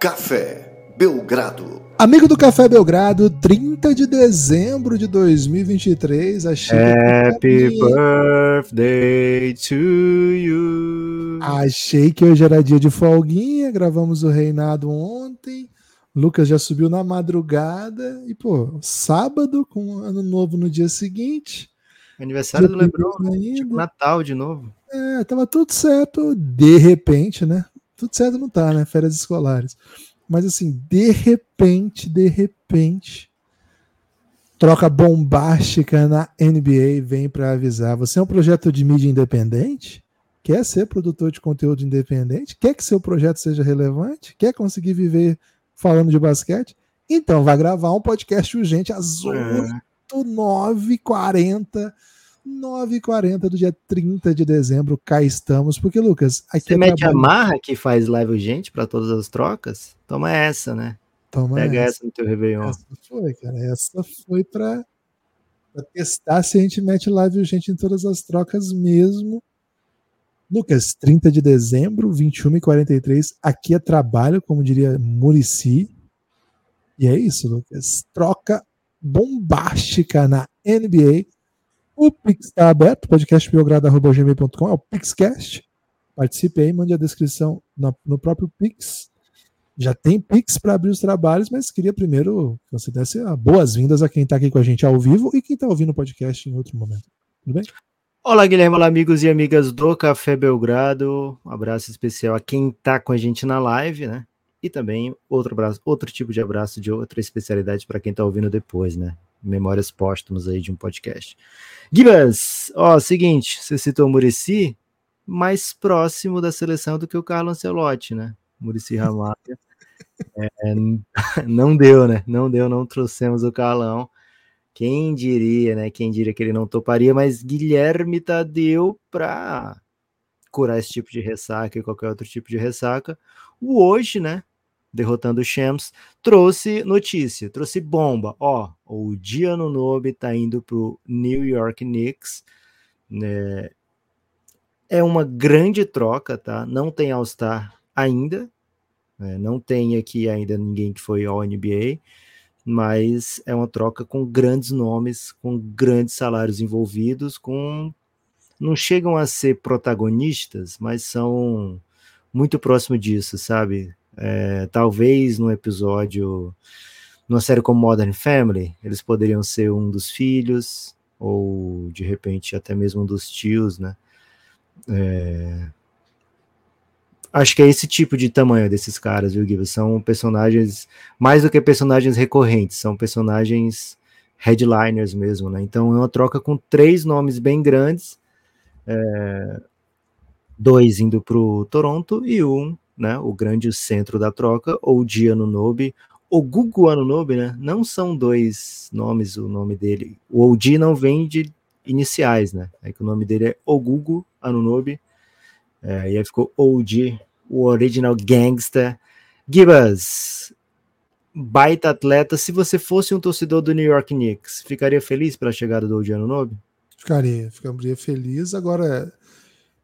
Café Belgrado. Amigo do Café Belgrado, 30 de dezembro de 2023. Achei Happy birthday to you. Achei que hoje era dia de folguinha. Gravamos o Reinado ontem. Lucas já subiu na madrugada. E, pô, sábado com ano novo no dia seguinte. Aniversário do Lebron, tipo Natal de novo. É, tava tudo certo, de repente, né? Tudo certo não tá, né? Férias escolares. Mas assim, de repente, de repente, troca bombástica na NBA vem para avisar. Você é um projeto de mídia independente? Quer ser produtor de conteúdo independente? Quer que seu projeto seja relevante? Quer conseguir viver falando de basquete? Então vai gravar um podcast urgente às 8, é. 9 40 9h40 do dia 30 de dezembro, cá estamos. Porque, Lucas, aqui Você é mete trabalho... a marra que faz live urgente para todas as trocas? Toma essa, né? Toma Pega essa. essa no teu Réveillon. Essa foi, cara. Essa foi para testar se a gente mete live urgente em todas as trocas mesmo. Lucas, 30 de dezembro, 21 e 43 Aqui é trabalho, como diria Murici. E é isso, Lucas. Troca bombástica na NBA o Pix está aberto, podcastbiogrado.gmail.com, é o Pixcast. Participe aí, mande a descrição no, no próprio Pix. Já tem Pix para abrir os trabalhos, mas queria primeiro que você desse boas-vindas a quem está aqui com a gente ao vivo e quem está ouvindo o podcast em outro momento. Tudo bem? Olá, Guilherme, olá, amigos e amigas do Café Belgrado. Um abraço especial a quem está com a gente na live, né? E também outro abraço, outro tipo de abraço de outra especialidade para quem está ouvindo depois, né? Memórias póstumas aí de um podcast. Gibas, ó, seguinte, você citou o Murici, mais próximo da seleção do que o Carlos Ancelotti, né? Murici Ramalho. é, não deu, né? Não deu, não trouxemos o Carlão. Quem diria, né? Quem diria que ele não toparia, mas Guilherme Tadeu para curar esse tipo de ressaca e qualquer outro tipo de ressaca. O hoje, né? Derrotando o Shams, trouxe notícia, trouxe bomba. Ó, o Diano Nobe tá indo pro New York Knicks. Né? É uma grande troca, tá? Não tem All-Star ainda. Né? Não tem aqui ainda ninguém que foi ao NBA. Mas é uma troca com grandes nomes, com grandes salários envolvidos, com não chegam a ser protagonistas, mas são muito próximo disso, sabe? É, talvez no episódio, numa série como Modern Family, eles poderiam ser um dos filhos, ou de repente até mesmo um dos tios, né? É, acho que é esse tipo de tamanho desses caras, viu, Gibbs? São personagens, mais do que personagens recorrentes, são personagens headliners mesmo, né? Então é uma troca com três nomes bem grandes, é, dois indo para o Toronto e um né, o grande centro da troca, ou de Anunobi, o Gugu Anunobi, né, não são dois nomes o nome dele. O Odi não vem de iniciais, né, é que o nome dele é Ogugu Anunobi, é, e aí ficou OG, o original gangster. Gibas, baita atleta, se você fosse um torcedor do New York Knicks, ficaria feliz pela chegada do Odi Anunobi? Ficaria, ficaria feliz. Agora,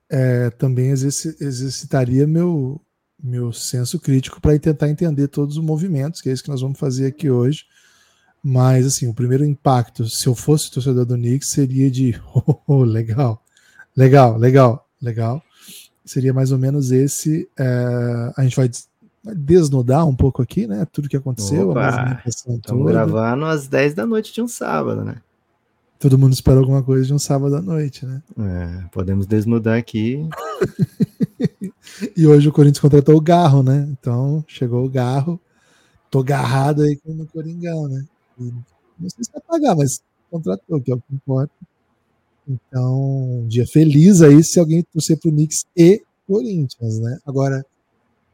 é, também exercitaria meu, meu senso crítico para tentar entender todos os movimentos, que é isso que nós vamos fazer aqui hoje. Mas, assim, o primeiro impacto, se eu fosse torcedor do Knicks, seria de oh, oh, legal, legal, legal, legal. Seria mais ou menos esse. É, a gente vai, vai, desnudar um pouco aqui, né? Tudo que aconteceu. Estamos gravando às 10 da noite de um sábado, né? Todo mundo espera alguma coisa de um sábado à noite, né? É, podemos desnudar aqui. e hoje o Corinthians contratou o Garro, né? Então chegou o Garro. Tô garrado aí com o Coringão, né? E não sei se vai pagar, mas contratou, que é o que importa. Então, um dia feliz aí se alguém torcer pro Knicks e Corinthians, né? Agora,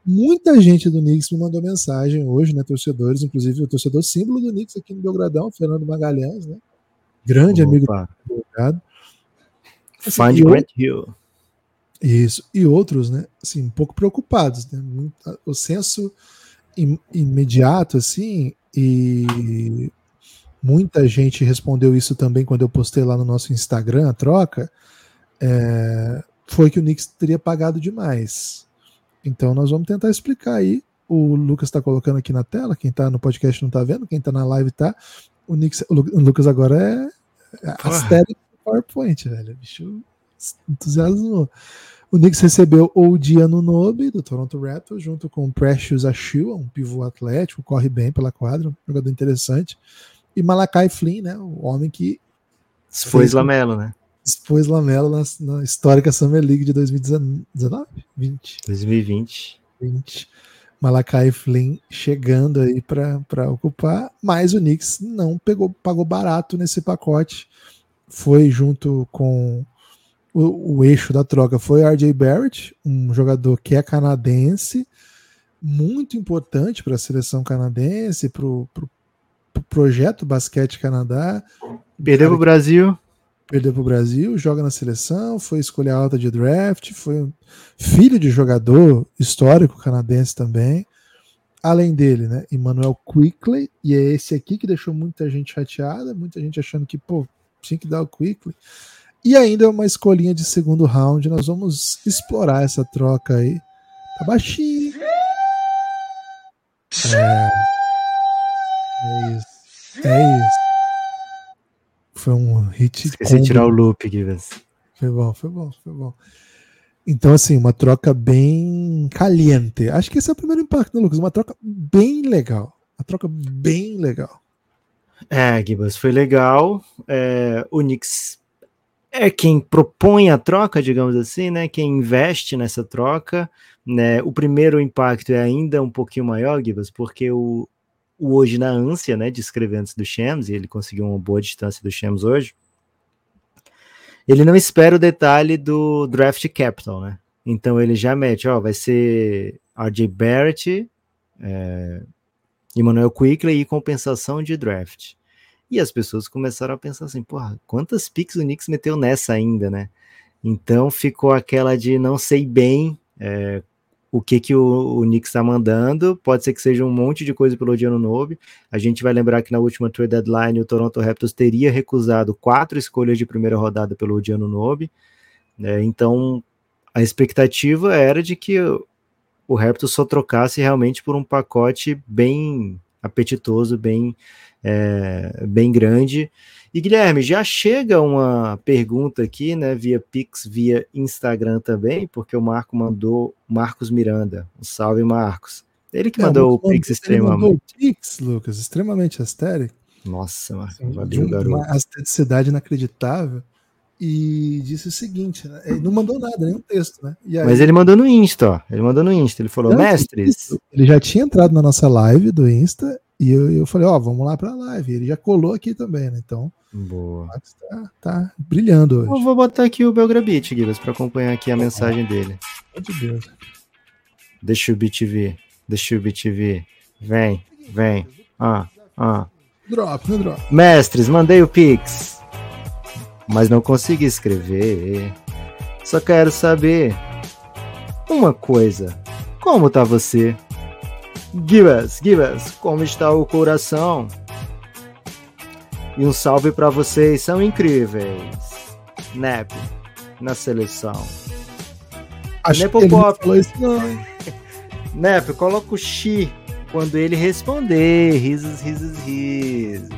muita gente do Knicks me mandou mensagem hoje, né? Torcedores, inclusive o torcedor símbolo do Knicks aqui no Belgradão, Fernando Magalhães, né? grande Opa. amigo do advogado. Assim, Find Grant Hill. Isso. E outros, né? Assim, um pouco preocupados, né? O senso im imediato, assim, e muita gente respondeu isso também quando eu postei lá no nosso Instagram a troca. É, foi que o Knicks teria pagado demais. Então nós vamos tentar explicar aí o Lucas está colocando aqui na tela, quem está no podcast não está vendo, quem está na live tá. O, Nix, o Lucas agora é, é PowerPoint, velho. Bicho entusiasmou. O Knicks recebeu o Diano Nobe, do Toronto Raptors, junto com o Precious Achua, um pivô atlético, corre bem pela quadra, um jogador interessante. E Malakai Flynn, né, o homem que... Expôs Lamelo, né? Expôs Lamelo na, na, histórica Summer League de 2019? 20? 2020. 20. Malakai Flynn chegando aí para ocupar, mas o Knicks não pegou, pagou barato nesse pacote. Foi junto com o, o eixo da troca foi RJ Barrett, um jogador que é canadense, muito importante para a seleção canadense, para o pro, pro projeto Basquete Canadá. Perdeu para o Brasil. Perdeu para o Brasil, joga na seleção, foi escolher alta de draft, foi filho de jogador histórico canadense também. Além dele, né, Emmanuel Quickly, e é esse aqui que deixou muita gente chateada, muita gente achando que, pô, tinha que dar o Quickly. E ainda uma escolinha de segundo round. Nós vamos explorar essa troca aí. Tá baixinho. É, é isso. É isso. Foi um hit. Esqueci de tirar o loop, Givas. Foi bom, foi bom, foi bom. Então, assim, uma troca bem caliente. Acho que esse é o primeiro impacto, né, Lucas? Uma troca bem legal. Uma troca bem legal. É, Gibas, foi legal. É, o Knicks é quem propõe a troca, digamos assim, né? Quem investe nessa troca. Né? O primeiro impacto é ainda um pouquinho maior, Gibas, porque o, o hoje na ânsia, né, de escrever antes do Shams, e ele conseguiu uma boa distância do Shams hoje. Ele não espera o detalhe do draft capital, né? Então ele já mete, ó, vai ser RJ Barrett, é, Emmanuel Quickly e compensação de draft. E as pessoas começaram a pensar assim, porra, quantas picks o Knicks meteu nessa ainda, né? Então ficou aquela de não sei bem é, o que que o, o Knicks está mandando, pode ser que seja um monte de coisa pelo Odiano Nobe. A gente vai lembrar que na última trade deadline o Toronto Raptors teria recusado quatro escolhas de primeira rodada pelo Odiano Nobe. Né? Então a expectativa era de que o Raptors só trocasse realmente por um pacote bem apetitoso, bem é, bem grande. E Guilherme, já chega uma pergunta aqui, né, via Pix, via Instagram também, porque o Marco mandou Marcos Miranda. Um salve, Marcos. Ele que é, mandou o Pix extremamente. Mandou o Pix, Lucas, extremamente astérico. Nossa, Marcos, valeu, garoto. Uma asteticidade inacreditável. E disse o seguinte: né, ele não mandou nada, nenhum texto, né? Aí, Mas ele mandou no Insta, ó. Ele mandou no Insta. Ele falou, mestres. Ele já tinha entrado na nossa live do Insta e eu, eu falei, ó, oh, vamos lá para a live. Ele já colou aqui também, né? Então, Boa. Tá, tá brilhando hoje. Eu vou botar aqui o Belgrabit, Guilherme, para acompanhar aqui a mensagem dele. Meu Deus. Deixa o beat vir. Deixa o beat vir. Vem, vem. Ah, ah. Drop, no drop. Mestres, mandei o Pix. Mas não consegui escrever. Só quero saber uma coisa. Como tá você? Give us, give us, como está o coração? E um salve para vocês, são incríveis. Nep, na seleção. Acho Nepo que Pop. falou isso não, Nep, coloca o Xi quando ele responder. Risos, risos, risos.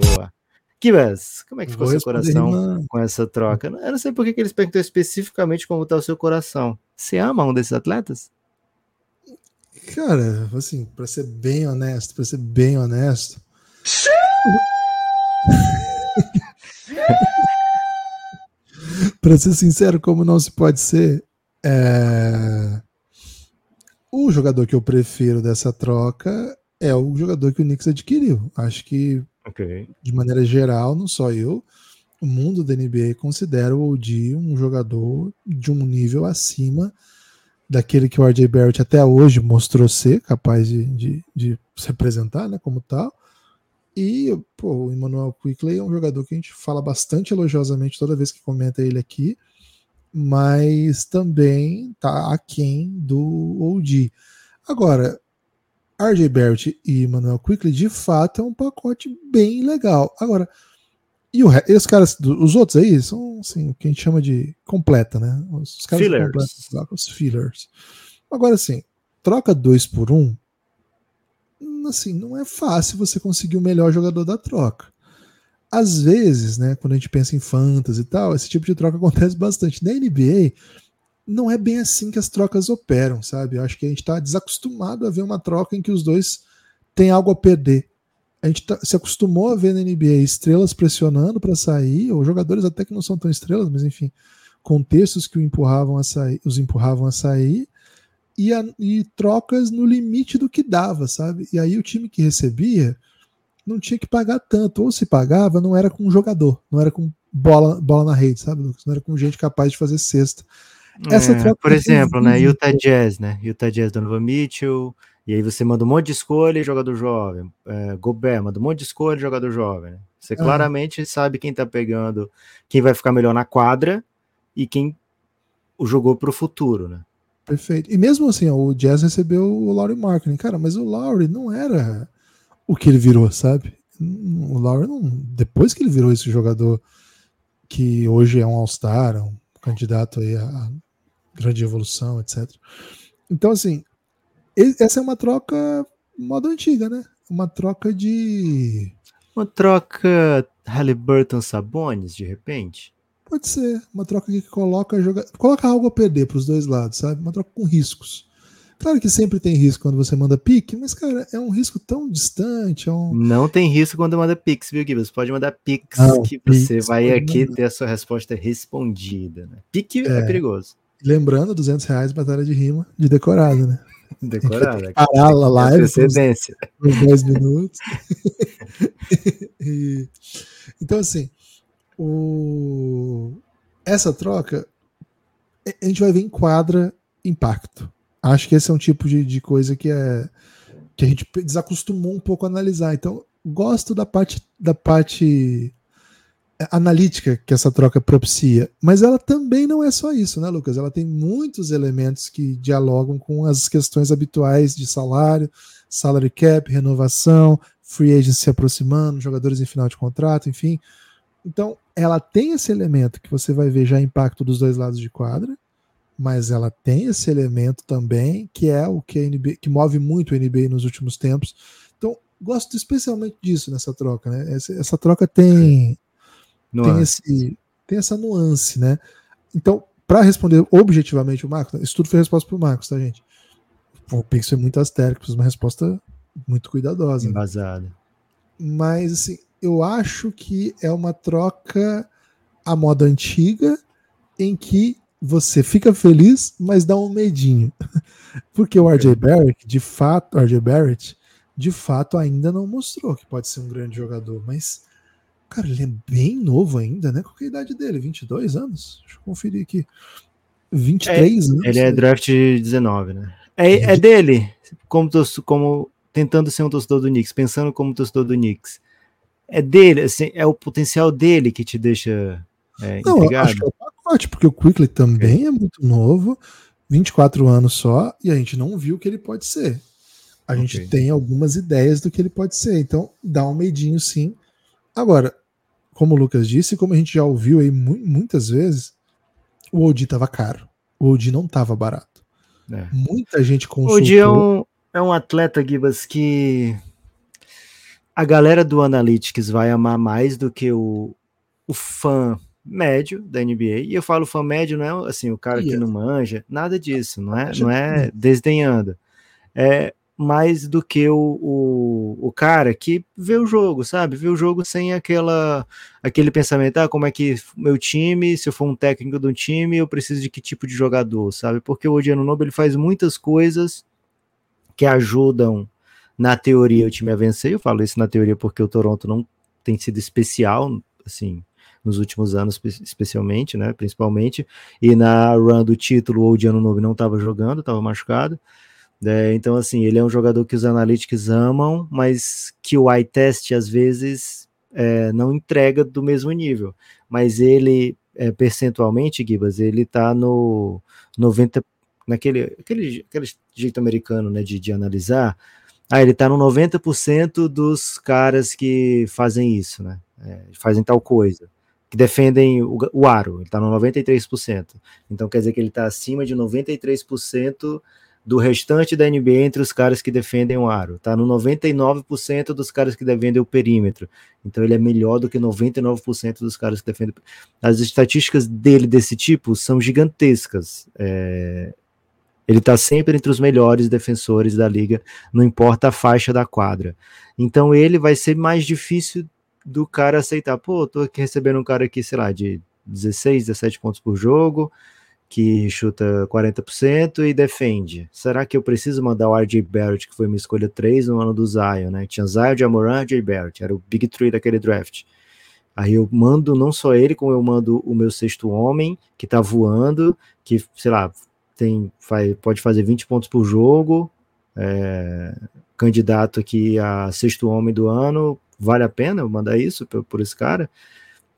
Boa. Kibas, como é que ficou seu coração com essa troca? Eu não sei por que eles perguntou especificamente como está o seu coração. Você ama um desses atletas? Cara, assim, para ser bem honesto, para ser bem honesto. para ser sincero, como não se pode ser, é... o jogador que eu prefiro dessa troca é o jogador que o Knicks adquiriu. Acho que, okay. de maneira geral, não só eu, o mundo da NBA considera o OG um jogador de um nível acima daquele que o RJ Barrett até hoje mostrou ser capaz de, de, de se representar né, como tal. E pô, o Emmanuel Quickley é um jogador que a gente fala bastante elogiosamente toda vez que comenta ele aqui, mas também tá aquém do OG. Agora, RJ Barrett e Emmanuel Quickley de fato é um pacote bem legal. Agora, e o, esses caras, os outros aí, são assim, o que a gente chama de completa, né? Os caras fillers. os fillers. Agora sim, troca 2 por 1, um, assim, não é fácil você conseguir o melhor jogador da troca. Às vezes, né, quando a gente pensa em fantasy e tal, esse tipo de troca acontece bastante. Na NBA, não é bem assim que as trocas operam, sabe? Eu acho que a gente está desacostumado a ver uma troca em que os dois têm algo a perder. A gente tá, se acostumou a ver na NBA estrelas pressionando para sair, ou jogadores até que não são tão estrelas, mas enfim, contextos que o empurravam a sair, os empurravam a sair, e, a, e trocas no limite do que dava, sabe? E aí o time que recebia não tinha que pagar tanto, ou se pagava, não era com um jogador, não era com bola, bola na rede, sabe, Lucas? Não era com gente capaz de fazer cesta. Essa é, por exemplo, né, Utah Jazz, né? Utah Jazz Donovan Mitchell, e aí você manda um monte de escolha e jogador jovem. É, Gobert manda um monte de escolha e jogador jovem. Né? Você uhum. claramente sabe quem tá pegando, quem vai ficar melhor na quadra e quem o jogou para o futuro, né? Perfeito. E mesmo assim, ó, o Jazz recebeu o Laurie Marketing. Cara, mas o Laurie não era o que ele virou, sabe? O Laurie não. Depois que ele virou esse jogador que hoje é um All-Star, um candidato aí a grande evolução, etc. Então, assim, essa é uma troca modo antiga, né? Uma troca de. Uma troca Halliburton Sabonis, de repente? Pode ser. Uma troca que coloca, joga... coloca algo a perder para os dois lados, sabe? Uma troca com riscos. Claro que sempre tem risco quando você manda pique, mas, cara, é um risco tão distante. É um... Não tem risco quando manda pix, viu, Gui? Você pode mandar pix Não, que você vai aqui mandar. ter a sua resposta respondida. Né? Pique é, é perigoso. Lembrando, 200 reais batalha de rima de decorado, né? Decorado. Parar a live antecedência. por 10 minutos. e, então, assim, o, essa troca a gente vai ver em quadra impacto. Acho que esse é um tipo de, de coisa que é que a gente desacostumou um pouco a analisar. Então, gosto da parte da parte analítica que essa troca propicia, mas ela também não é só isso, né, Lucas? Ela tem muitos elementos que dialogam com as questões habituais de salário, salary cap, renovação, free agents se aproximando, jogadores em final de contrato, enfim. Então, ela tem esse elemento que você vai ver já impacto dos dois lados de quadra, mas ela tem esse elemento também que é o que NBA, que move muito a NBA nos últimos tempos. Então, gosto especialmente disso nessa troca, né? Essa, essa troca tem tem esse tem essa nuance, né? Então, para responder objetivamente o Marcos, isso tudo foi resposta para o Marcos, tá, gente? O Pix foi muito astérico, precisa uma resposta muito cuidadosa. Embasada. Mas, assim, eu acho que é uma troca à moda antiga em que você fica feliz, mas dá um medinho. Porque o RJ Barrett, de fato, RJ Barrett, de fato ainda não mostrou que pode ser um grande jogador, mas cara, ele é bem novo ainda, né? Qual é a idade dele? 22 anos? Deixa eu conferir aqui. 23 é, anos. Ele é draft 19, né? É, é dele, como, como tentando ser um torcedor do Knicks, pensando como torcedor do Knicks. É dele, assim, é o potencial dele que te deixa é, Não, acho que é o pacote, porque o Quickly também okay. é muito novo, 24 anos só, e a gente não viu o que ele pode ser. A okay. gente tem algumas ideias do que ele pode ser, então dá um medinho sim. Agora, como o Lucas disse, como a gente já ouviu aí muitas vezes, o OD estava caro. O OD não estava barato. É. Muita gente consultou. O OD é um, é um atleta, Gibas, que a galera do Analytics vai amar mais do que o, o fã médio da NBA. E eu falo fã médio, não é assim, o cara que não manja, nada disso, não é, não é desdenhando. É mais do que o, o, o, cara que vê o jogo, sabe? Vê o jogo sem aquela aquele pensamento, ah, como é que meu time, se eu for um técnico de um time, eu preciso de que tipo de jogador, sabe? Porque o Odiano Nobre ele faz muitas coisas que ajudam na teoria o time a vencer. Eu falo isso na teoria porque o Toronto não tem sido especial, assim, nos últimos anos, especialmente, né? Principalmente. E na run do título, o Odiano Nobre não estava jogando, estava machucado. É, então, assim, ele é um jogador que os analytics amam, mas que o eye test às vezes é, não entrega do mesmo nível. Mas ele, é, percentualmente, Gibas, ele tá no 90, naquele aquele, aquele jeito americano né, de, de analisar, ah, ele está no 90% dos caras que fazem isso, né? É, fazem tal coisa. Que defendem o, o aro, ele está no 93%. Então quer dizer que ele está acima de 93% do restante da NBA entre os caras que defendem o aro. Tá no 99% dos caras que defendem o perímetro. Então ele é melhor do que 99% dos caras que defendem. As estatísticas dele desse tipo são gigantescas. É... Ele está sempre entre os melhores defensores da liga, não importa a faixa da quadra. Então ele vai ser mais difícil do cara aceitar. Pô, tô aqui recebendo um cara aqui, sei lá, de 16, 17 pontos por jogo, que chuta 40% e defende. Será que eu preciso mandar o RJ Barrett, que foi minha escolha 3 no ano do Zion, né? Tinha Zion, Jamoran, RJ Barrett, era o Big Three daquele draft. Aí eu mando não só ele, como eu mando o meu sexto homem, que tá voando, que, sei lá, tem, faz, pode fazer 20 pontos por jogo, é, candidato aqui a sexto homem do ano, vale a pena eu mandar isso por, por esse cara?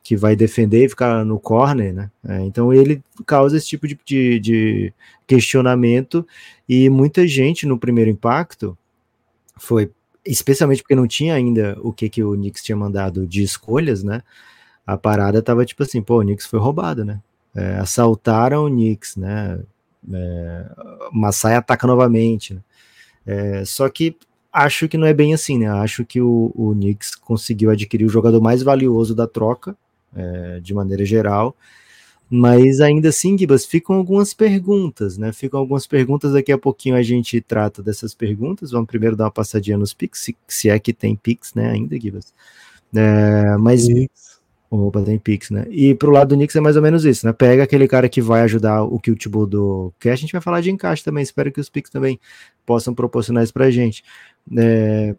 Que vai defender e ficar no corner, né? É, então ele causa esse tipo de, de, de, questionamento e muita gente no primeiro impacto foi, especialmente porque não tinha ainda o que, que o Knicks tinha mandado de escolhas, né? A parada tava tipo assim, pô, o Knicks foi roubado, né? É, assaltaram o Knicks, né? É, Massai ataca novamente, né? É, só que acho que não é bem assim, né? Acho que o, o Knicks conseguiu adquirir o jogador mais valioso da troca, é, de maneira geral. Mas ainda assim, Gibas, ficam algumas perguntas, né? Ficam algumas perguntas, daqui a pouquinho a gente trata dessas perguntas. Vamos primeiro dar uma passadinha nos Pix, se, se é que tem Pix, né, ainda, Gibas. É, mas. Pix. Opa, tem Pix, né? E pro lado do Knicks é mais ou menos isso, né? Pega aquele cara que vai ajudar o que o Thibodeau quer. A gente vai falar de encaixe também. Espero que os Pix também possam proporcionar isso pra gente. É...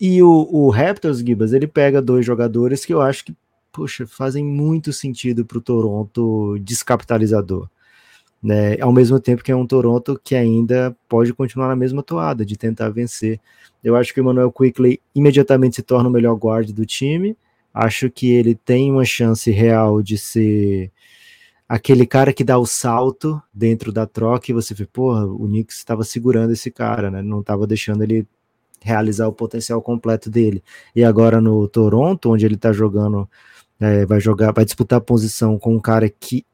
E o, o Raptors, Gibas, ele pega dois jogadores que eu acho que poxa, fazem muito sentido para o Toronto descapitalizador. Né? Ao mesmo tempo que é um Toronto que ainda pode continuar na mesma toada de tentar vencer. Eu acho que o Emmanuel Quickley imediatamente se torna o melhor guarda do time. Acho que ele tem uma chance real de ser aquele cara que dá o salto dentro da troca e você vê, porra, o Knicks estava segurando esse cara, né? Não estava deixando ele realizar o potencial completo dele. E agora no Toronto, onde ele está jogando é, vai jogar, vai disputar posição com um cara que,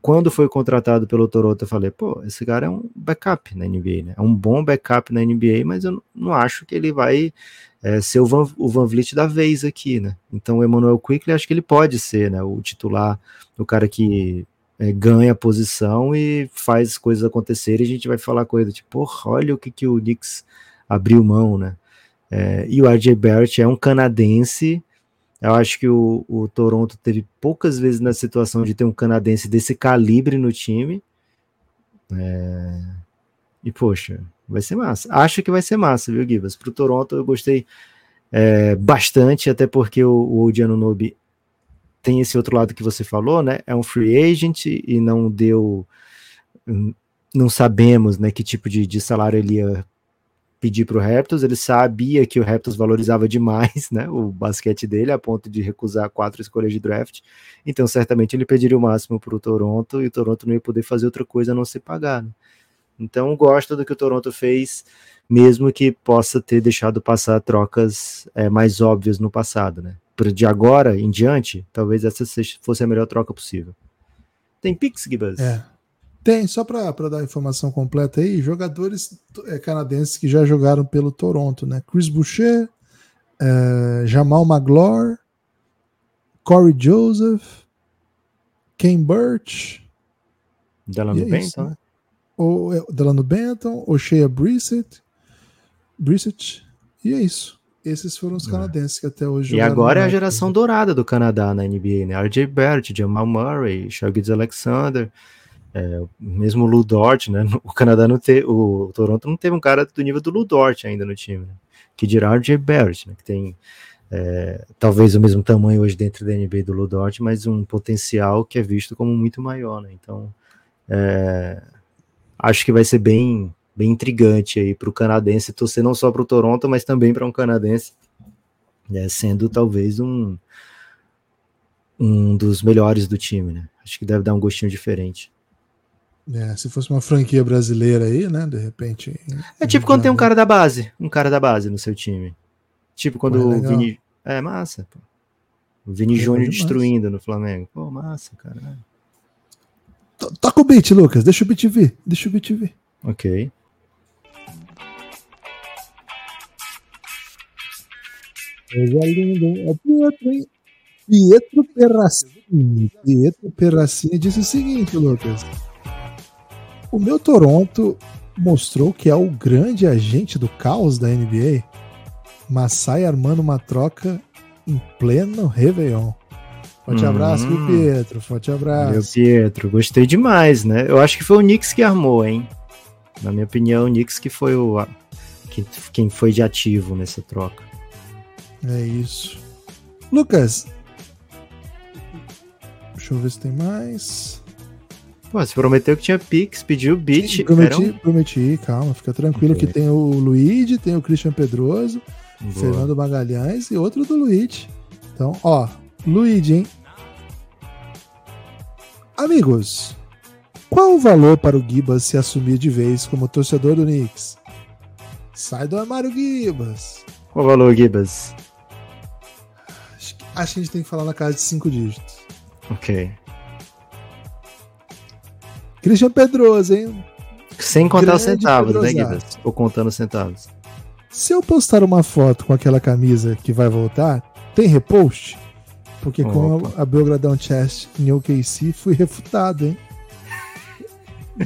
quando foi contratado pelo Toronto, eu falei, pô, esse cara é um backup na NBA, né? É um bom backup na NBA, mas eu não acho que ele vai é, ser o Van, o Van Vliet da vez aqui, né? Então o Emmanuel Quickly acho que ele pode ser, né? O titular, o cara que é, ganha a posição e faz coisas acontecerem. A gente vai falar coisa tipo, porra, olha o que, que o Knicks abriu mão, né? É, e o RJ Barrett é um canadense eu acho que o, o Toronto teve poucas vezes na situação de ter um canadense desse calibre no time. É... E, poxa, vai ser massa. Acho que vai ser massa, viu, Givas? Para o Toronto eu gostei é, bastante, até porque o, o Odiano Nobi tem esse outro lado que você falou, né? É um free agent e não deu. Não sabemos né, que tipo de, de salário ele ia pedir para o Raptors, ele sabia que o Raptors valorizava demais né, o basquete dele, a ponto de recusar quatro escolhas de draft, então certamente ele pediria o máximo para o Toronto, e o Toronto não ia poder fazer outra coisa a não ser pagar. Né? Então gosto do que o Toronto fez, mesmo que possa ter deixado passar trocas é, mais óbvias no passado. Né? De agora em diante, talvez essa fosse a melhor troca possível. Tem Pix, Gibas? É. Tem, só para dar a informação completa aí, jogadores é, canadenses que já jogaram pelo Toronto, né? Chris Boucher, é, Jamal Magloire, Corey Joseph, Ken Burch. Delano é Benton, né? O, é, Delano Benton, O'Shea Brissett, Brissett, e é isso. Esses foram os é. canadenses que até hoje E agora é a geração dourada do Canadá na NBA, né? RJ Barrett, Jamal Murray, Shai Alexander. É, mesmo o Ludort, né? O Canadá não teve, o Toronto não teve um cara do nível do Ludort ainda no time, né? que dirá o J. Barrett, né? Que tem é, talvez o mesmo tamanho hoje dentro da NBA do Ludort, mas um potencial que é visto como muito maior, né? Então, é, acho que vai ser bem, bem intrigante aí para o canadense torcer não só para o Toronto, mas também para um canadense, né? sendo talvez um um dos melhores do time, né? Acho que deve dar um gostinho diferente. É, se fosse uma franquia brasileira aí, né? De repente. É tipo quando tem um cara da base, um cara da base no seu time. Tipo quando pô, é o Vini. É massa, pô. O Vini é Júnior destruindo no Flamengo. Pô, massa, cara. Toca o beat, Lucas. Deixa o beat vir. Deixa o beat vir. Ok. Coisa linda, hein? É Pietro, hein? Pietro Perracini. Pietro Perracini disse o seguinte, Lucas. O meu Toronto mostrou que é o grande agente do caos da NBA, mas sai armando uma troca em pleno Réveillon. Forte Hum. abraço, viu, Pietro? Forte abraço. Meu Pietro, gostei demais, né? Eu acho que foi o Knicks que armou, hein? Na minha opinião, o Knicks que foi o que- quem foi de ativo nessa troca. É isso. Lucas. Deixa eu ver se tem mais. Pô, você prometeu que tinha Pix, pediu beat. Sim, prometi, um- prometi, calma, fica tranquilo Ok. que tem o Luigi, tem o Christian Pedroso, Boa. Fernando Magalhães e outro do Luigi. Então, ó, Luigi, hein? Amigos, qual o valor para o Gibas se assumir de vez como torcedor do Knicks? Sai do armário, Gibas. Qual o valor, Gibas? Acho que, acho que a gente tem que falar na casa de cinco dígitos. Ok. Christian Pedroso, hein? Sem contar os Grande centavos, né, Pedrosato. Gibas? Ou contando os centavos. Se eu postar uma foto com aquela camisa que vai voltar, tem repost? Porque com Opa. a, a Belgradão Chest em OKC fui refutado, hein?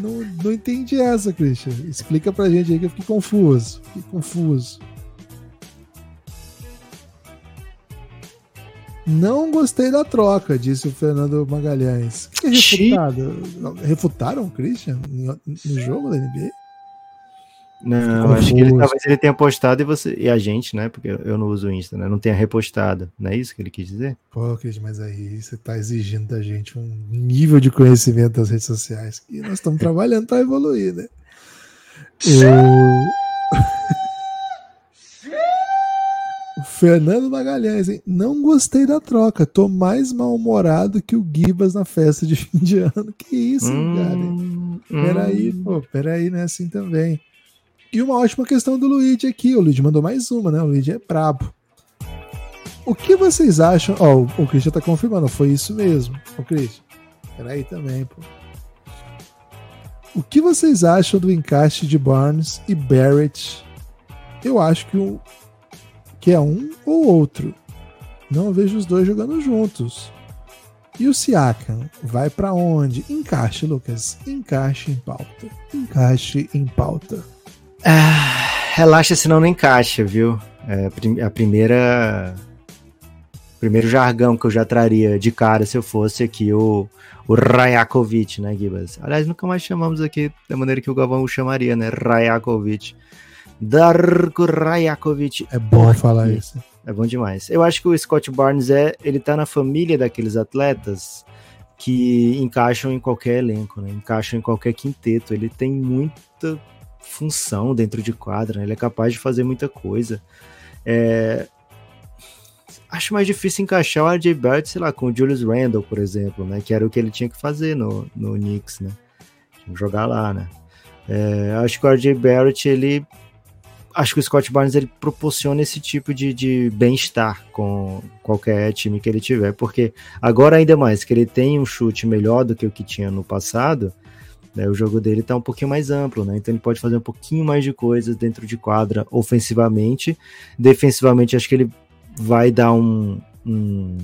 não, não entendi essa, Christian. Explica pra gente aí que eu fiquei confuso. Fiquei confuso. Não gostei da troca, disse o Fernando Magalhães. Que é refutado? Refutaram o Christian no no jogo da NBA? Não, Confuso. acho que ele, talvez ele tenha postado e você e a gente, né? Porque eu não uso o Insta, né? Não tenha repostado. Não é isso que ele quis dizer? Pô, Cris, mas aí você tá exigindo da gente um nível de conhecimento das redes sociais que nós estamos trabalhando para evoluir, né? Eu... Fernando Magalhães, hein? Não gostei da troca. Tô mais mal-humorado que o Gibas na festa de fim de ano. Que isso, cara? Hum, Peraí, hum. pô, peraí, não é assim também. E uma ótima questão do Luigi aqui. O Luigi mandou mais uma, né? O Luigi é brabo. O que vocês acham? Ó, o, o Christian tá confirmando, foi isso mesmo. O Christian, peraí também, pô. O que vocês acham do encaixe de Barnes e Barrett? Eu acho que, o, que é um ou outro. Não vejo os dois jogando juntos. E o Siakam vai pra onde? Encaixe, Lucas. Encaixe em pauta. Encaixe em pauta. Ah, relaxa, senão não encaixa, viu? É, a prim- a primeira. Primeiro jargão que eu já traria de cara se eu fosse aqui o, o Rajakovic, né, Gibas? Aliás, nunca mais chamamos aqui da maneira que o Galvão o chamaria, né? Rajakovic. Darko Rajakovic. É bom falar isso. É bom demais. Eu acho que o Scott Barnes é, ele tá na família daqueles que encaixam em qualquer elenco, né? Encaixam em qualquer quinteto. Ele tem muita função dentro de quadra, né? ele é capaz de fazer muita coisa. É, Acho mais difícil encaixar o RJ Barrett, sei lá, com o Julius Randle, por exemplo, né? Que era o que ele tinha que fazer no, no Knicks, né? Jogar lá, né? É, acho que o RJ Barrett, ele acho que o Scott Barnes ele proporciona esse tipo de, de bem-estar com qualquer time que ele tiver, porque agora ainda mais que ele tem um chute melhor do que o que tinha no passado, né, o jogo dele tá um pouquinho mais amplo, né? Então ele pode fazer um pouquinho mais de coisas dentro de quadra ofensivamente, defensivamente acho que ele vai dar um, um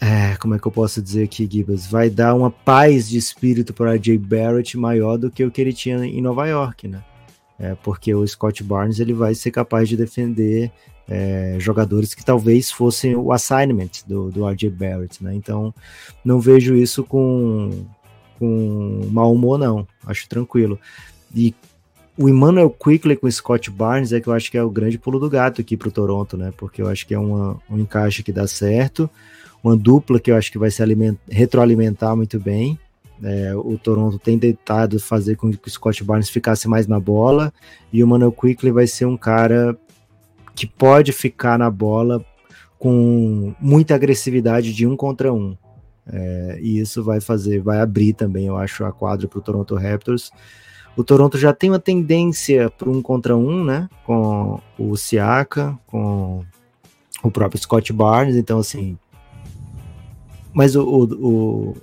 é, como é que eu posso dizer aqui, Gibas? Vai dar uma paz de espírito para Jay Barrett maior do que o que ele tinha em Nova York, né? É, porque o Scott Barnes ele vai ser capaz de defender é, jogadores que talvez fossem o assignment do, do RJ Barrett, né? Então não vejo isso com, com mau humor, não. Acho tranquilo. E o Emmanuel Quickly com o Scott Barnes é que eu acho que é o grande pulo do gato aqui para o Toronto, né? Porque eu acho que é uma, um encaixe que dá certo, uma dupla que eu acho que vai se aliment, retroalimentar muito bem. É, o Toronto tem tentado fazer com que o Scott Barnes ficasse mais na bola e o Manuel Quickly vai ser um cara que pode ficar na bola com muita agressividade de um contra um. É, e isso vai fazer, vai abrir também, eu acho, a quadra para o Toronto Raptors. O Toronto já tem uma tendência para um contra um, né? Com o Siaka, com o próprio Scott Barnes, então assim. Mas o, o, o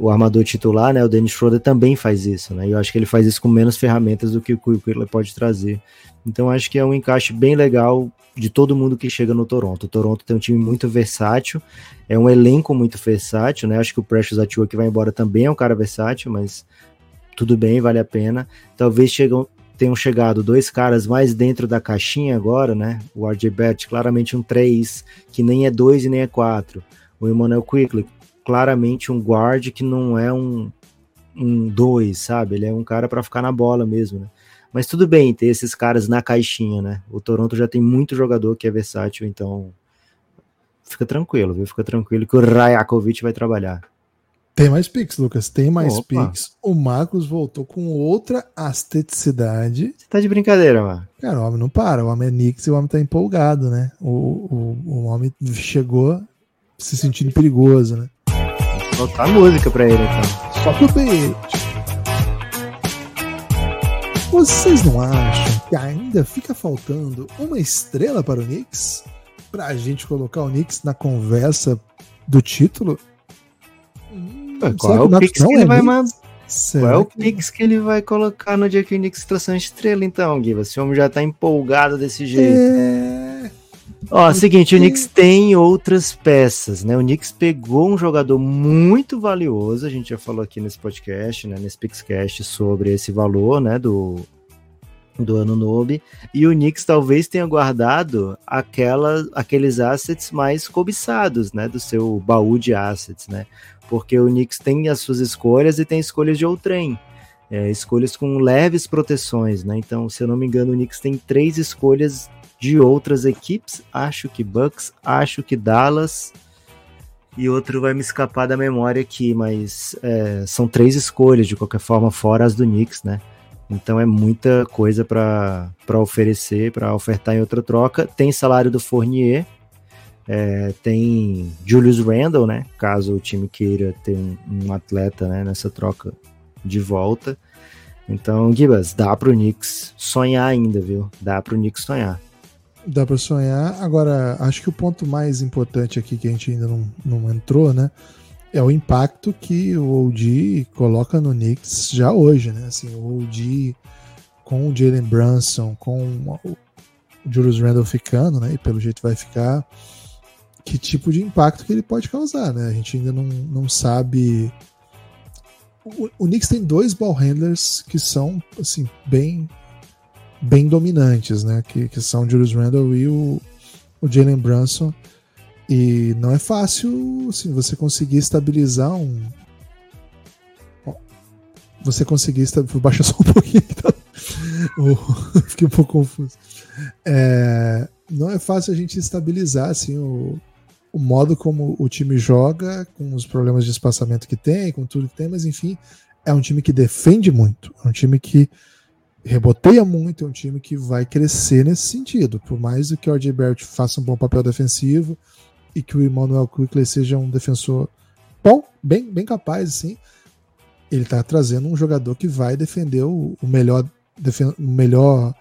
o armador titular, né, o Dennis Schroeder também faz isso, né? E eu acho que ele faz isso com menos ferramentas do que o Quickler pode trazer. Então acho que é um encaixe bem legal de todo mundo que chega no Toronto. O Toronto tem um time muito versátil, é um elenco muito versátil, né? Acho que o Precious Atua que vai embora também é um cara versátil, mas tudo bem, vale a pena. Talvez chegam, tenham chegado dois caras mais dentro da caixinha agora, né? O RJ Barrett, claramente um 3, que nem é 2 e nem é 4. O Emmanuel Quickly, claramente um guard que não é um um 2, sabe? Ele é um cara para ficar na bola mesmo, né? Mas tudo bem ter esses caras na caixinha, né? O Toronto já tem muito jogador que é versátil, então fica tranquilo, viu? Fica tranquilo que o Rajakovic vai trabalhar. Tem mais Pix, Lucas. Tem mais Opa. Pix. O Marcos voltou com outra asteticidade. Você tá de brincadeira, mano. Cara, o homem não para. O homem é Nix e o homem tá empolgado, né? O, o, o homem chegou se sentindo perigoso, né? Vou botar música pra ele, então. Só pro beijo. Vocês não acham que ainda fica faltando uma estrela para o Knicks? Para a gente colocar o Knicks na conversa do título? Hum, qual é o Pix que, ele é vai mandar? Qual é o que... Pix que ele vai colocar no dia que o Knicks trouxe uma estrela, então, Gui? Esse homem já tá empolgado desse jeito. É... Ó, seguinte, o Knicks tem outras peças, né? O Knicks pegou um jogador muito valioso, a gente já falou aqui nesse podcast, né, nesse Pixcast sobre esse valor, né, do do ano Nobe, e o Knicks talvez tenha guardado aquela, aqueles assets mais cobiçados, né, do seu baú de assets, né? Porque o Knicks tem as suas escolhas e tem escolhas de outrem. É, escolhas com leves proteções, né? Então, se eu não me engano, o Knicks tem três escolhas de outras equipes. Acho que Bucks, acho que Dallas e outro vai me escapar da memória aqui, mas é, são três escolhas de qualquer forma, fora as do Knicks, né? Então é muita coisa para oferecer, para ofertar em outra troca. Tem salário do Fournier, é, tem Julius Randle, né? Caso o time queira ter um, um atleta né, nessa troca de volta. Então, Gibas, dá pro Knicks sonhar ainda, viu? Dá pro Knicks sonhar. Dá para sonhar. Agora, acho que o ponto mais importante aqui que a gente ainda não, não entrou, né? É o impacto que o OG coloca no Knicks já hoje, né? Assim, o OG com o Jalen Brunson, com o Julius Randle ficando, né? E pelo jeito vai ficar. Que tipo de impacto que ele pode causar, né? A gente ainda não, não sabe. O, o Knicks tem dois ball handlers que são, assim, bem bem dominantes, né? Que, que são o Julius Randle e o, o Jalen Brunson. E não é fácil assim, você conseguir estabilizar um. Você conseguir estabilizar. Baixa só um pouquinho. Tá? Fiquei um pouco confuso. É... Não é fácil a gente estabilizar assim, o, o modo como o time joga, com os problemas de espaçamento que tem, com tudo que tem, mas enfim, é um time que defende muito. É um time que reboteia muito, é um time que vai crescer nesse sentido. Por mais que o RJ Barrett faça um bom papel defensivo e que o Emmanuel Quickley seja um defensor bom, bem, bem capaz, assim, ele está trazendo um jogador que vai defender o, o melhor, o melhor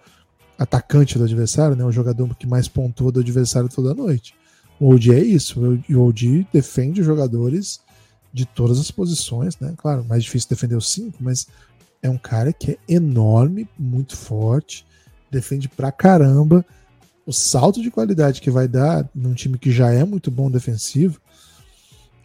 atacante do adversário, né? o jogador que mais pontua do adversário toda noite. O OG é isso, o OG defende jogadores de todas as posições, né? Claro, mais difícil defender os cinco, mas é um cara que é enorme, muito forte, defende pra caramba. O salto de qualidade que vai dar num time que já é muito bom defensivo,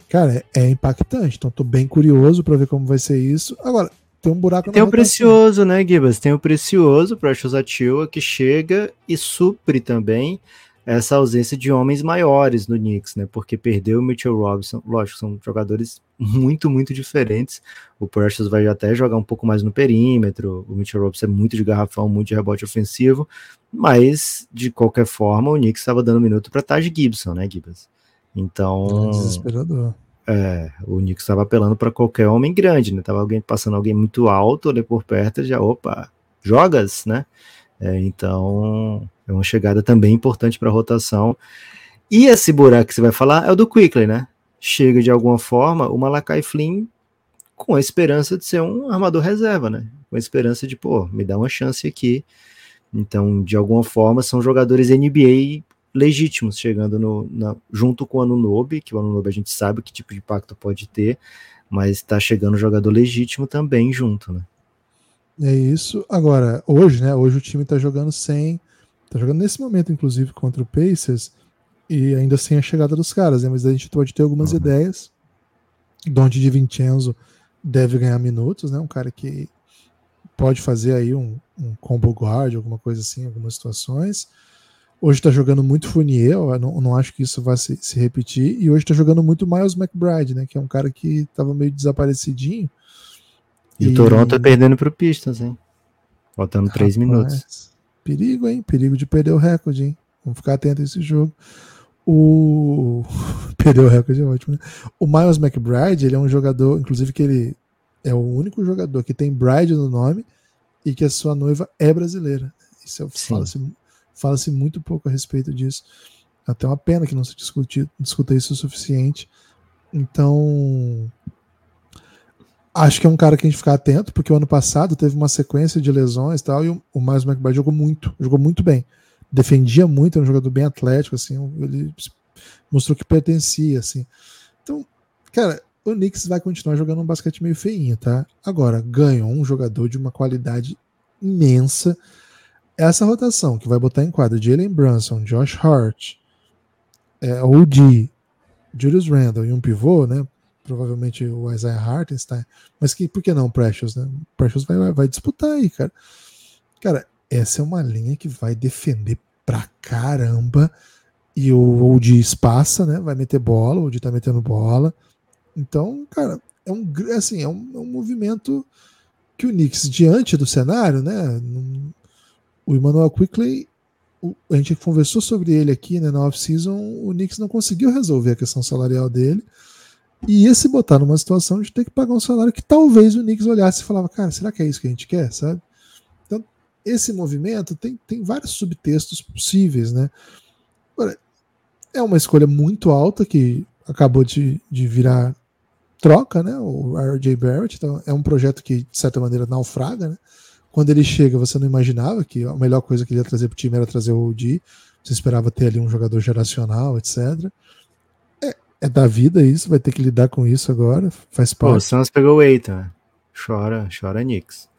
cara, é, é impactante. Então tô bem curioso para ver como vai ser isso. Agora, tem um buraco Tem o precioso, né, Gibas? Tem o precioso, Precious Atua, que chega e supre também essa ausência de homens maiores no Knicks, né? Porque perdeu o Mitchell Robinson, lógico, são jogadores muito, muito diferentes. O Precious vai até jogar um pouco mais no perímetro, o Mitchell Robinson é muito de garrafão, muito de rebote ofensivo, mas de qualquer forma o Knicks estava dando minuto para Taj Gibson, né, Gibbs? Então, desesperador. É, o Knicks estava apelando para qualquer homem grande, né? Tava alguém passando alguém muito alto ali por perto, já opa, jogas, né? É, então, é uma chegada também importante para a rotação. E esse buraco que você vai falar é o do Quickly, né? Chega de alguma forma o Malakai Flynn com a esperança de ser um armador reserva, né? Com a esperança de, pô, me dá uma chance aqui. Então, de alguma forma, são jogadores NBA legítimos chegando no, na, junto com o Anunobi, que o Anunobi a gente sabe que tipo de impacto pode ter, mas tá chegando jogador legítimo também junto, né? É isso. Agora, hoje, né? Hoje o time tá jogando sem. Tá jogando nesse momento, inclusive, contra o Pacers, e ainda sem a chegada dos caras, né? Mas a gente pode ter algumas uhum. ideias. Donde de Vincenzo deve ganhar minutos, né? Um cara que pode fazer aí um, um combo guard, alguma coisa assim, em algumas situações. Hoje está jogando muito Fournier, eu não, não acho que isso vai se, se repetir. E hoje está jogando muito Miles McBride, né? Que é um cara que estava meio desaparecidinho. E, e, o Toronto tá perdendo pro Pistons, hein? Faltando três minutos. Perigo, hein? Perigo de perder o recorde, hein? Vamos ficar atento a esse jogo. O. Perdeu o recorde, é ótimo, né? O Miles McBride, ele é um jogador, inclusive, que ele é o único jogador que tem Bride no nome e que a sua noiva é brasileira. Isso fala-se fala muito pouco a respeito disso. Até uma pena que não se discute, discuta isso o suficiente. Então, acho que é um cara que a gente ficar atento, porque o ano passado teve uma sequência de lesões e tal, e o, o Miles McBride jogou muito, jogou muito bem. Defendia muito, é um jogador bem atlético, assim, ele mostrou que pertencia, assim. Então, cara, o Knicks vai continuar jogando um basquete meio feinho, tá? Agora, ganhou um jogador de uma qualidade imensa. Essa rotação que vai botar em quadra Jalen Brunson, Josh Hart, é, OD, Julius Randle e um pivô, né? Provavelmente o Isaiah Hartenstein. Mas que, por que não Precious, né? Precious vai, vai disputar aí, cara. Cara, essa é uma linha que vai defender pra caramba. E o OD espaça, né? Vai meter bola, o OD tá metendo bola. Então, cara, é um, assim, é um, é um movimento que o Knicks, diante do cenário, né? O Emmanuel Quickley, o, a gente conversou sobre ele aqui né, na off-season, o Knicks não conseguiu resolver a questão salarial dele e ia se botar numa situação de ter que pagar um salário que talvez o Knicks olhasse e falava, cara, será que é isso que a gente quer, sabe? Então, esse movimento tem, tem vários subtextos possíveis, né? Agora, é uma escolha muito alta que acabou de, de virar troca, né? O R.J. Barrett, então é um projeto que, de certa maneira, naufraga, né? Quando ele chega, você não imaginava que a melhor coisa que ele ia trazer para o time era trazer o OG. Você esperava ter ali um jogador geracional, etc. É, da vida isso, vai ter que lidar com isso agora, faz parte. Pô, o Suns pegou o Eita, chora, chora Knicks.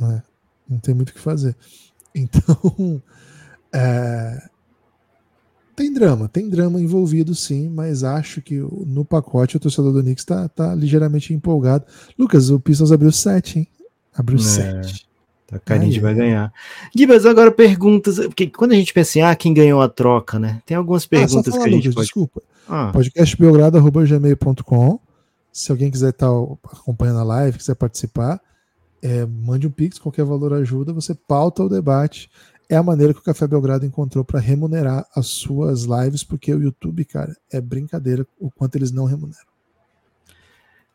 É, não tem muito o que fazer. Então, é, tem drama, tem drama envolvido sim, mas acho que no pacote o torcedor do Knicks está tá ligeiramente empolgado. Lucas, o Pistons abriu 7, hein? Abriu 7. É, tá carinho de vai ganhar. Gibas, agora perguntas, porque quando a gente pensa em ah, quem ganhou a troca, né? Tem algumas ah, perguntas ah, que a gente Lucas, pode... Desculpa. Ah. Podcastbelgrado.gmail.com Se alguém quiser estar tá acompanhando a live, quiser participar, é, mande um pix, qualquer valor ajuda, você pauta o debate é a maneira que o Café Belgrado encontrou para remunerar as suas lives, porque o YouTube, cara, é brincadeira o quanto eles não remuneram.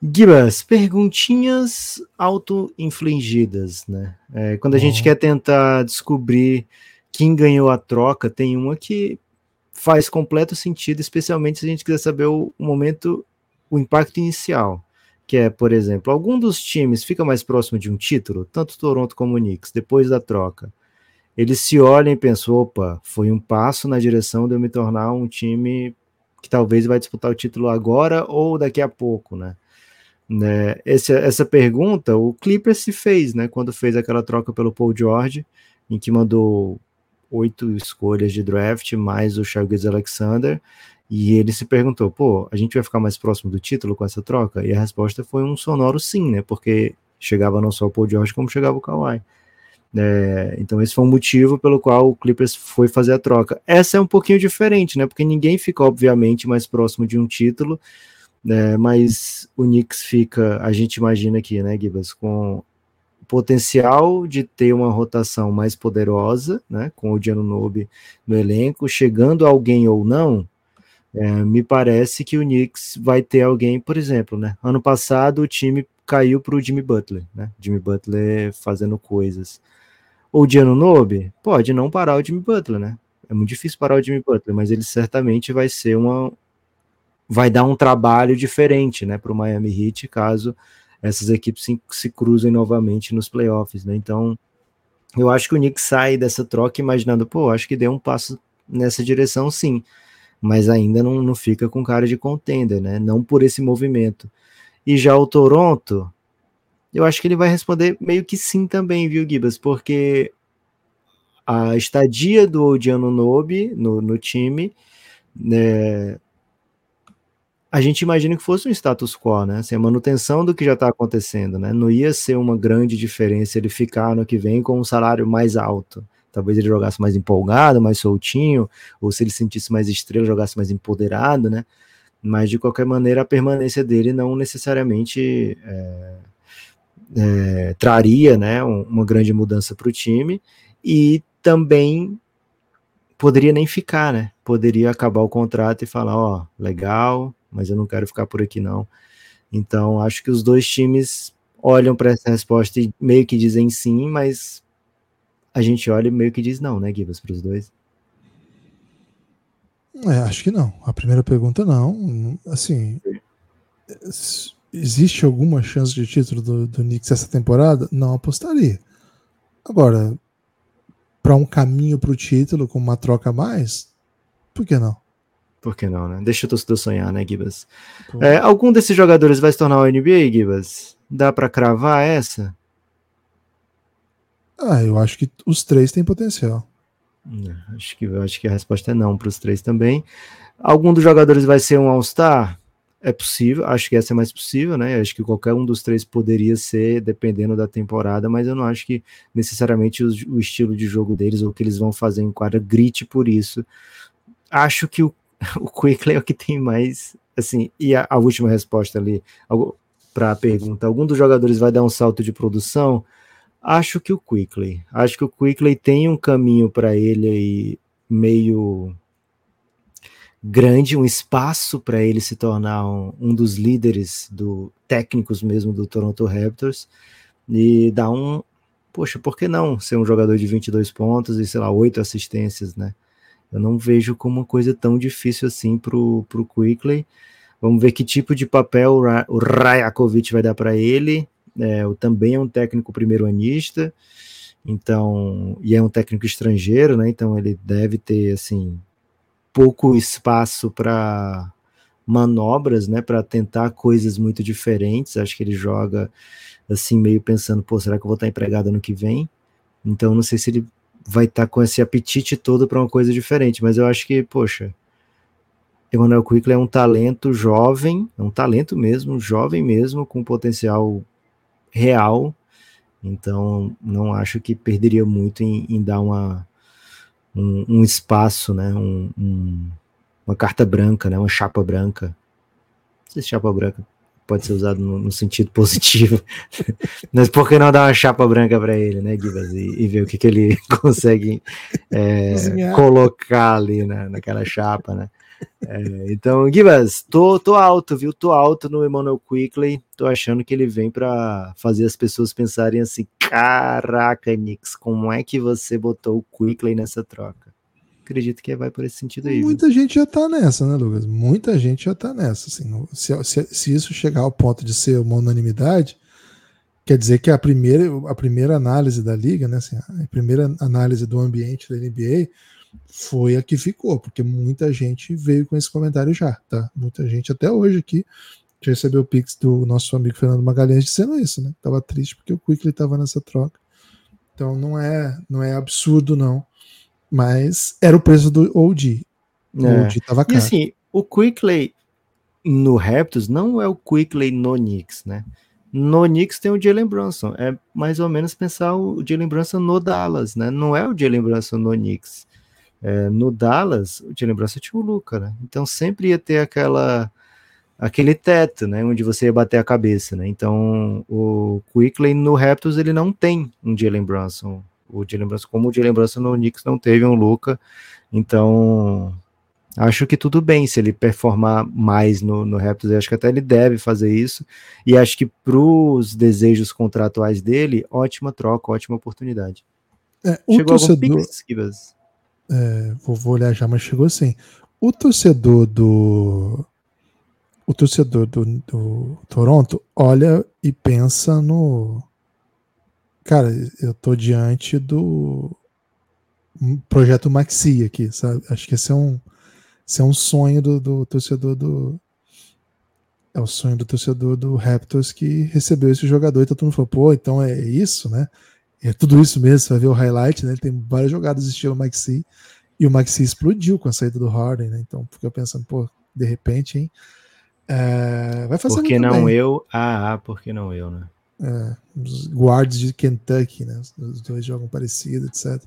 Gibas, perguntinhas auto-infligidas, né? É, quando a oh. gente quer tentar descobrir quem ganhou a troca, tem uma que faz completo sentido, especialmente se a gente quiser saber o, momento, o impacto inicial que é, por exemplo, algum dos times fica mais próximo de um título, tanto Toronto como o Knicks, depois da troca eles se olham e pensam: opa, foi um passo na direção de eu me tornar um time que talvez vai disputar o título agora ou daqui a pouco, né? né? Essa, essa pergunta o Clippers se fez, né? Quando fez aquela troca pelo Paul George, em que mandou oito escolhas de draft, mais o Charles Alexander, e ele se perguntou: pô, a gente vai ficar mais próximo do título com essa troca? E a resposta foi um sonoro sim, né? Porque chegava não só o Paul George, como chegava o Kawhi. É, então esse foi um motivo pelo qual o Clippers foi fazer a troca. Essa é um pouquinho diferente, né? Porque ninguém fica obviamente mais próximo de um título, né? Mas o Knicks fica, a gente imagina aqui, né, Gibas, com potencial de ter uma rotação mais poderosa, né? Com o Diano Nobe no elenco, chegando alguém ou não. É, me parece que o Knicks vai ter alguém, por exemplo, né? Ano passado o time caiu para o Jimmy Butler, né? Jimmy Butler fazendo coisas ou de Nobe, pode não parar o Jimmy Butler, né? É muito difícil parar o Jimmy Butler, mas ele certamente vai ser uma. Vai dar um trabalho diferente, né, para o Miami Heat, caso essas equipes se, se cruzem novamente nos playoffs, né? Então, eu acho que o Knicks sai dessa troca imaginando, pô, acho que deu um passo nessa direção, sim, mas ainda não, não fica com cara de contender, né? Não por esse movimento. E já o Toronto, eu acho que ele vai responder meio que sim também, viu, Gibas? Porque a estadia do Odiano Nobe no, no time, né, a gente imagina que fosse um status quo, né? Assim, a manutenção do que já está acontecendo, né? Não ia ser uma grande diferença ele ficar no que vem com um salário mais alto. Talvez ele jogasse mais empolgado, mais soltinho, ou se ele sentisse mais estrela, jogasse mais empoderado, né? Mas de qualquer maneira, a permanência dele não necessariamente é, é, traria, né? Uma grande mudança para o time e também poderia nem ficar, né? Poderia acabar o contrato e falar, ó, legal, mas eu não quero ficar por aqui não. Então, acho que os dois times olham para essa resposta e meio que dizem sim, mas a gente olha e meio que diz não, né, Gibas, para os dois? É, acho que não. A primeira pergunta, não. Assim, existe alguma chance de título do, do Knicks essa temporada? Não apostaria. Agora, para um caminho para o título com uma troca a mais, por que não? Por que não, né? Deixa o torcedor sonhar, né, Gibas? É, algum desses jogadores vai se tornar o NBA, Gibas? Dá para cravar essa? Ah, eu acho que os três têm potencial. É, acho que, acho que a resposta é não para os três também. Algum dos jogadores vai ser um All-Star? É possível, acho que essa é mais possível, né? Acho que qualquer um dos três poderia ser, dependendo da temporada, mas eu não acho que necessariamente o, o estilo de jogo deles ou o que eles vão fazer em quadra grite por isso. Acho que o o Quickly é o que tem mais, assim, e a, a última resposta ali para a pergunta, algum dos jogadores vai dar um salto de produção? Acho que o Quickly, acho que o Quickly tem um caminho para ele aí meio grande, um espaço para ele se tornar um, um, dos líderes do técnicos mesmo do Toronto Raptors e dar um, poxa, por que não ser um jogador de 22 pontos e sei lá, oito assistências, né? Eu não vejo como uma coisa tão difícil assim para o Quickly. Vamos ver que tipo de papel o Rajakovic vai dar para ele. É, também é um técnico primeiro-anista, então, e é um técnico estrangeiro, né? Então ele deve ter assim pouco espaço para manobras, né? Para tentar coisas muito diferentes. Acho que ele joga assim meio pensando, pô, será que eu vou estar empregado ano que vem? Então não sei se ele vai estar tá com esse apetite todo para uma coisa diferente, mas eu acho que, poxa, Emmanuel Quickly é um talento jovem, é um talento mesmo, jovem mesmo, com potencial real, então não acho que perderia muito em, em dar uma, um, um, espaço, né, um, um, uma carta branca, né, uma chapa branca, não sei se chapa branca pode ser usado no, no sentido positivo. Mas por que não dar uma chapa branca para ele, né, Gibas? E, e, ver o que, que ele consegue é, colocar ali na, naquela chapa, né? É, então, Gibas, tô, tô alto, viu? Tô alto no Emmanuel Quickly. Tô achando que ele vem para fazer as pessoas pensarem assim: caraca, Nix, como é que você botou o Quickly nessa troca? Acredito que vai por esse sentido aí. Muita viu? gente já tá nessa, né, Lucas? Muita gente já tá nessa. Assim, se, se, se, isso chegar ao ponto de ser uma unanimidade, quer dizer que a primeira, a primeira análise da liga, né, assim, a primeira análise do ambiente da NBA foi a que ficou, porque muita gente veio com esse comentário já, tá? Muita gente até hoje aqui já recebeu o pix do nosso amigo Fernando Magalhães dizendo isso, né? Tava triste porque o Quickly tava nessa troca. Então não é, não é absurdo não mas era o preço do OG. O é. OG tava caro. E assim, o Quickley no Raptors não é o Quickley no Knicks, né? No Knicks tem o Jalen Brunson. É mais ou menos pensar o Jalen Brunson no Dallas, né? Não é o Jalen Brunson no Knicks. É, no Dallas, o Jalen Brunson tinha o Luca, né? Então sempre ia ter aquela aquele teto, né, onde você ia bater a cabeça, né? Então, o Quickley no Raptors ele não tem um Jalen Brunson o de lembrança, como o de lembrança no Knicks não teve um Luca, então acho que tudo bem se ele performar mais no, no Raptors, acho que até ele deve fazer isso, e acho que para os desejos contratuais dele, ótima troca, ótima oportunidade. É, o chegou torcedor, pix, é, vou, vou olhar já, mas chegou assim, o torcedor do o torcedor do, do Toronto olha e pensa no cara, eu tô diante do projeto Maxi aqui, sabe? Acho que esse é um, esse é um sonho do, do torcedor do, É o sonho do torcedor do Raptors que recebeu esse jogador e todo mundo falou, pô, então é isso, né? É tudo isso mesmo, você vai ver o highlight, né? Ele tem várias jogadas estilo Maxi e o Maxi explodiu com a saída do Harden, né? Então fica pensando, pô, de repente, hein? É, vai fazer Por que não bem. eu? Ah, ah, por que não eu, né? É, os guards de Kentucky, né? Os dois jogam parecido, etc.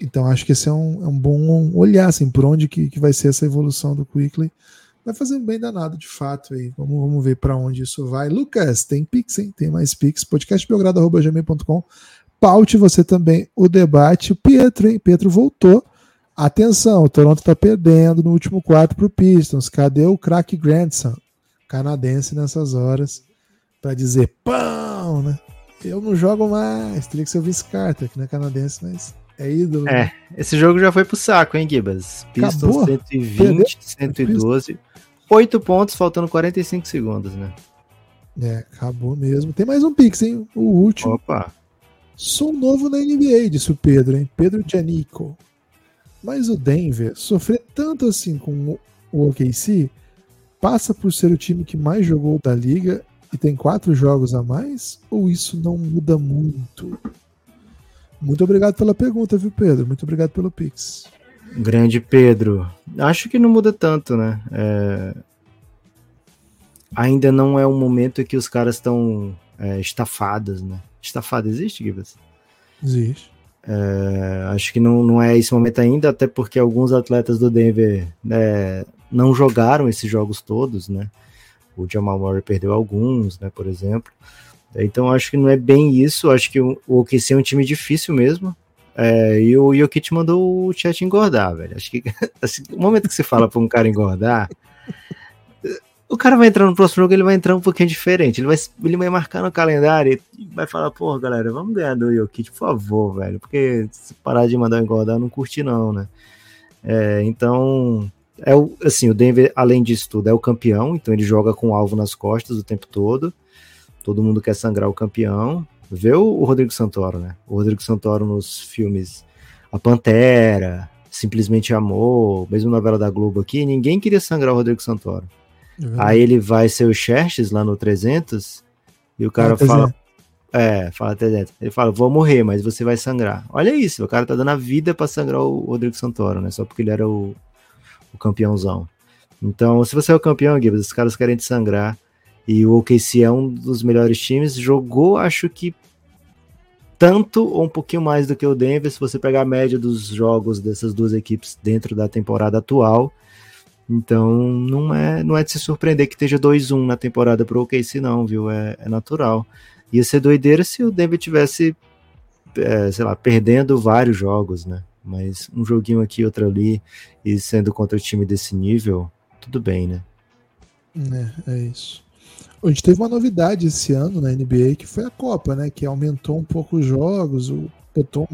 Então acho que esse é um, é um bom olhar assim, por onde que, que vai ser essa evolução do Quickly. Vai fazer bem danado, de fato. Aí. Vamos, vamos ver para onde isso vai. Lucas, tem Pix, hein? Tem mais Pix. Podcastbelgrado.gmail.com. Paute você também o debate. O Pietro, hein? Pietro voltou. Atenção, o Toronto está perdendo no último quarto para o Pistons. Cadê o craque Grandson? Canadense nessas horas. Para dizer pão, né? Eu não jogo mais. Teria que ser o Vince Carter, que não é canadense, mas é ídolo. É, esse jogo já foi pro saco, hein, Gibas? Pistons Acabou. 120, Perdeu. 112. 8 pontos, faltando 45 segundos, né? É, acabou mesmo. Tem mais um Pix, hein? O último. Opa. Sou novo na NBA, disse o Pedro, hein? Pedro Gianico. Mas o Denver sofrer tanto assim com o OKC passa por ser o time que mais jogou da liga e tem quatro jogos a mais? Ou isso não muda muito? Muito obrigado pela pergunta, viu, Pedro? Muito obrigado pelo Pix. Grande Pedro. Acho que não muda tanto, né? É... Ainda não é um momento em que os caras estão é, estafados, né? Estafado existe, Gibbs? Existe. É, acho que não, não é esse momento ainda, até porque alguns atletas do Denver né, não jogaram esses jogos todos, né? O Jamal Murray perdeu alguns, né, por exemplo. Então acho que não é bem isso. Acho que o OKC é um time difícil mesmo. É, e o Jokic mandou o chat engordar, velho. Acho que assim, o momento que você fala para um cara engordar, o cara vai entrar no próximo jogo, ele vai entrar um pouquinho diferente. Ele vai, ele vai marcar no calendário e vai falar, pô, galera, vamos ganhar do Jokic, por favor, velho. Porque se parar de mandar engordar, eu não curti, não, né? É, então, é o, assim, o Denver, além disso tudo, é o campeão, então ele joga com o alvo nas costas o tempo todo. Todo mundo quer sangrar o campeão. Vê o, Rodrigo Santoro, né? O Rodrigo Santoro nos filmes A Pantera, Simplesmente Amor, mesmo novela da Globo aqui, ninguém queria sangrar o Rodrigo Santoro. É Aí ele vai ser o Xerxes lá no 300 e o cara ah, fala. É, fala 300. Ele fala, vou morrer, mas você vai sangrar. Olha isso, o cara tá dando a vida para sangrar o Rodrigo Santoro, né? Só porque ele era o, o campeãozão. Então, se você é o campeão, Gibbs, os caras querem te sangrar. E o OKC é um dos melhores times. Jogou, acho que tanto ou um pouquinho mais do que o Denver, se você pegar a média dos jogos dessas duas equipes dentro da temporada atual. Então, não é, não é de se surpreender que esteja 2-1 na temporada para o OKC, não, viu? É, é, natural. Ia ser doideira se o Denver tivesse, é, sei lá, perdendo vários jogos, né? Mas um joguinho aqui, outro ali, e sendo contra o time desse nível, tudo bem, né? É, é isso. A gente teve uma novidade esse ano na NBA que foi a Copa, né? Que aumentou um pouco os jogos, botou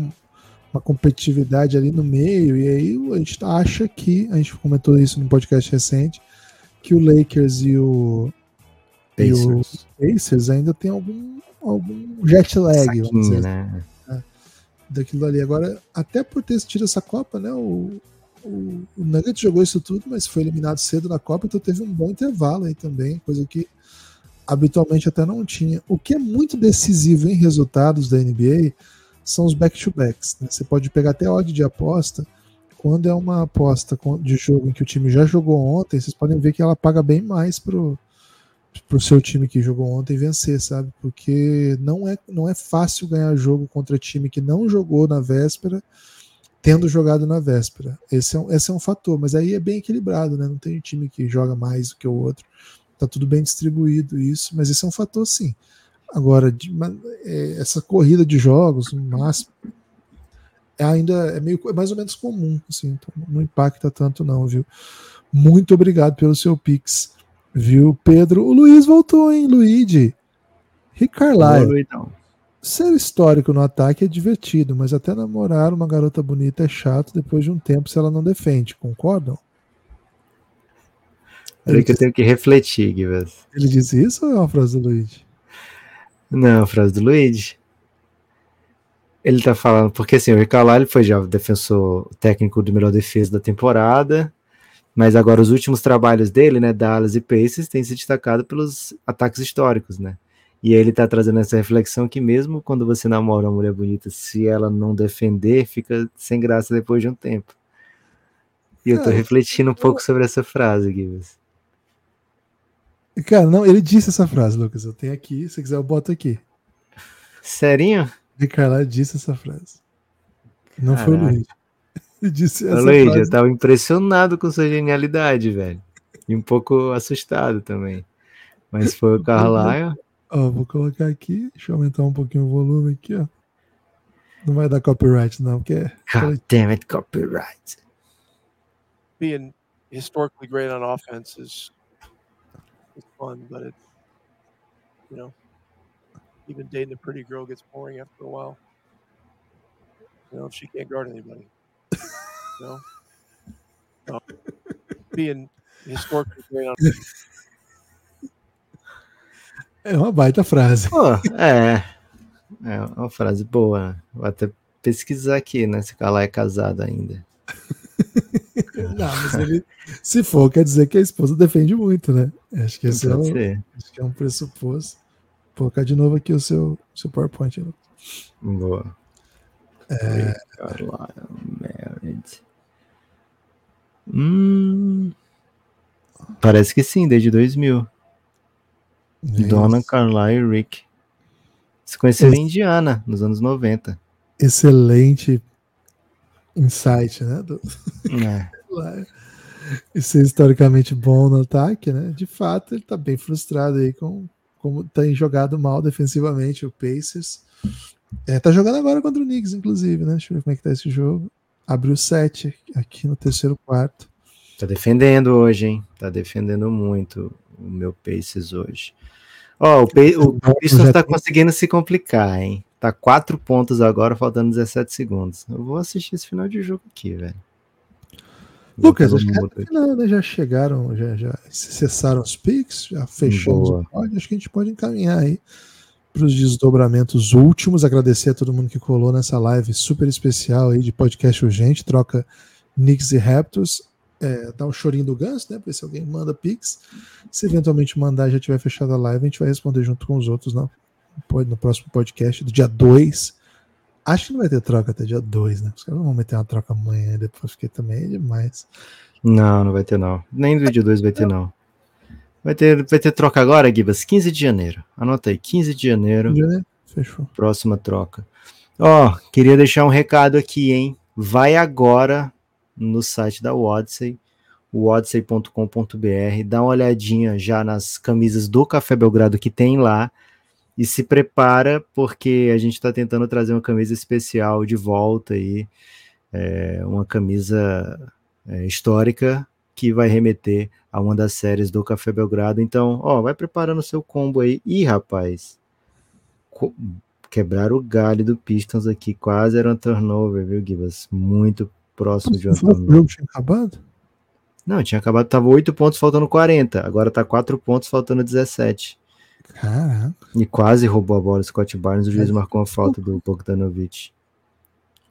uma competitividade ali no meio, e aí a gente acha que, a gente comentou isso no podcast recente, que o Lakers e o Pacers, e o Pacers ainda tem algum, algum jet lag, Saquinho, vamos dizer, né? Daquilo ali. Agora, até por ter tido essa Copa, né? O, o, o Nuggets jogou isso tudo, mas foi eliminado cedo na Copa, então teve um bom intervalo aí também, coisa que habitualmente até não tinha. O que é muito decisivo em resultados da NBA são os back-to-backs. Né? Você pode pegar até ódio de aposta. Quando é uma aposta de jogo em que o time já jogou ontem, vocês podem ver que ela paga bem mais pro, pro seu time que jogou ontem vencer, sabe? Porque não é, não é fácil ganhar jogo contra time que não jogou na véspera, tendo jogado na véspera. Esse é um, esse é um fator, mas aí é bem equilibrado, né? Não tem time que joga mais do que o outro tá tudo bem distribuído isso, mas esse é um fator sim. Agora, de, é, essa corrida de jogos, no máximo, é ainda é meio é mais ou menos comum, assim, então não impacta tanto não, viu? Muito obrigado pelo seu pix, viu, Pedro? O Luiz voltou, hein, Luigi? Rick Carlisle. Então. Ser histórico no ataque é divertido, mas até namorar uma garota bonita é chato depois de um tempo se ela não defende, concordam? Peraí que eu tenho que refletir, Guilherme. Ele disse isso ou é uma frase do Luigi? Não, é uma frase do Luigi. Ele tá falando, porque assim, o Ricardo foi já defensor técnico do melhor defesa da temporada, Mas agora os últimos trabalhos dele, né, Dallas e Pacers, têm se destacado pelos ataques históricos, né? E ele tá trazendo essa reflexão que mesmo quando você namora uma mulher bonita, se ela não defender, fica sem graça depois de um tempo. E eu tô Cara, refletindo um pouco sobre essa frase, Gibbs. Cara, não, ele disse essa frase, Lucas. Eu tenho aqui, se quiser eu boto aqui. Serinho? Rick Carlisle disse essa frase. Não foi o Caraca. Luiz. Ele disse essa Luiz, frase. eu tava impressionado com sua genialidade, velho. E um pouco assustado também. Mas foi o Carlisle. Ó, vou colocar aqui. Deixa eu aumentar um pouquinho o volume aqui, ó. Não vai dar copyright, não, porque é. God damn it, copyright. being historically great on offense is is fun, but it's you know even dating a pretty girl gets boring after a while. You know, if she can't guard anybody. Know? No. Being historically great on É uma baita frase. Pô, é. É uma frase boa. Vou até pesquisar aqui, né? Se o Carlisle é casado ainda. Não, mas ele, se for, quer dizer que a esposa defende muito, né? Acho que esse é, um, acho que é um pressuposto. Vou colocar de novo aqui o seu, seu PowerPoint. Boa. É, Carlisle Hum, parece que sim, desde 2000. Donna, Carlisle e Rick. Se conheceram em Indiana, nos anos 90. Excelente insight, né? Do, É. E ser historicamente bom no ataque, né? De fato, ele tá bem frustrado aí com como tem jogado mal defensivamente o Pacers. É, tá jogando agora contra o Knicks, inclusive, né? Deixa eu ver como é que tá esse jogo. Abriu 7 aqui no terceiro quarto. Tá defendendo hoje, hein? Tá defendendo muito o meu Pacers hoje. Ó, o, Pa- o Pistons tá tem- conseguindo se complicar, hein? Tá quatro pontos agora, faltando 17 segundos. Eu vou assistir esse final de jogo aqui, velho. Lucas, acho que né? Já chegaram, já, já cessaram os picks, já pódio. Acho que a gente pode encaminhar aí para os desdobramentos últimos. Agradecer a todo mundo que colou nessa live super especial aí de podcast urgente, troca Knicks e Raptors. É, dá um chorinho do ganso, né? Pra ver se alguém manda pix. Se eventualmente mandar já tiver fechado a live, a gente vai responder junto com os outros não? Pode, no próximo podcast do dia 2. Acho que não vai ter troca até dia 2, né? Os caras não vão meter uma troca amanhã, depois porque também é demais. Não, não vai ter não. Nem no vídeo 2 vai ter não. Vai ter, vai ter troca agora, Gibas, 15 de janeiro. Anota aí, 15 de janeiro. Fechou. Próxima troca. Ó, queria deixar um recado aqui, hein? Vai agora no site da Odyssey, odyssey.com.br, dá uma olhadinha já nas camisas do Café Belgrado que tem lá e se prepara porque a gente está tentando trazer uma camisa especial de volta aí, é, uma camisa é, histórica que vai remeter a uma das séries do Café Belgrado. Então, ó, vai preparando o seu combo aí. Ih, rapaz, quebrar o galho do Pistons aqui. Quase era um turnover, viu, Gibas? Muito próximo de um Foi o turnover. jogo tinha acabado? Não, tinha acabado, tava 8 pontos faltando 40. Agora tá 4 pontos faltando 17. Caraca. E quase roubou a bola o Scott Barnes. O juiz marcou uma falta do Bogdanovich.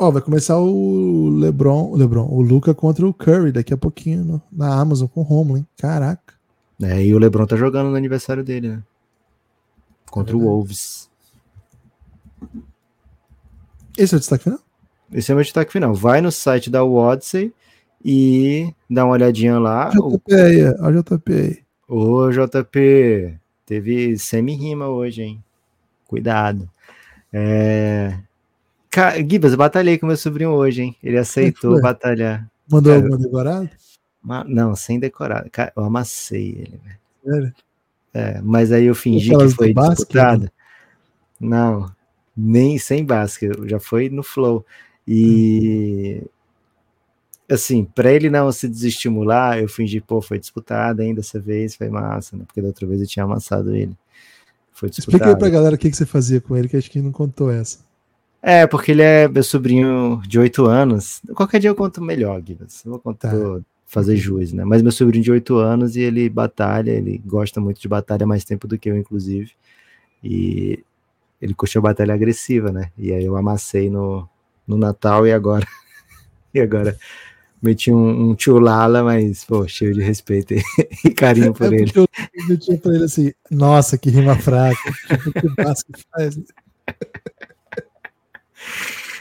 Ó, vai começar o LeBron, o LeBron, o Luca contra o Curry daqui a pouquinho no- na Amazon com o Romulo, hein? Caraca. É, e o LeBron tá jogando no aniversário dele, né? Contra o verdade. Wolves. Esse é o destaque final? Esse é o meu destaque final. Vai no site da Odyssey e dá uma olhadinha lá. O, JP aí, ó o JP aí. Ô, JP, teve semi-rima hoje, hein? Cuidado. É... Ca- Gibas, batalhei com meu sobrinho hoje, hein? Ele aceitou batalhar. Mandou Cara, alguma decorada? Ma- Não, sem decorar. Ca- Eu amassei ele, velho. Sério? É, mas aí eu fingi que foi do basquete, disputada. Não, nem sem basquete, já foi no flow. E assim, para ele não se desestimular, eu fingi, pô, foi disputada ainda dessa vez, foi massa, né? Porque da outra vez eu tinha amassado ele. Foi Explica aí disputado. pra galera o que, que você fazia com ele, que acho que não contou essa. É, porque ele é meu sobrinho de 8 anos. Qualquer dia eu conto melhor, Guilherme. Eu vou contar, Tá. vou fazer jus, né? Mas meu sobrinho de 8 anos e ele batalha, ele gosta muito de batalha mais tempo do que eu, inclusive. E ele curtiu a batalha agressiva, né? E aí eu amassei no, no Natal e agora. e agora Meti um, um tchulala, mas, pô, cheio de respeito e, e carinho por É ele. eu, eu tinha pra ele assim, nossa, que rima fraca. Que faz?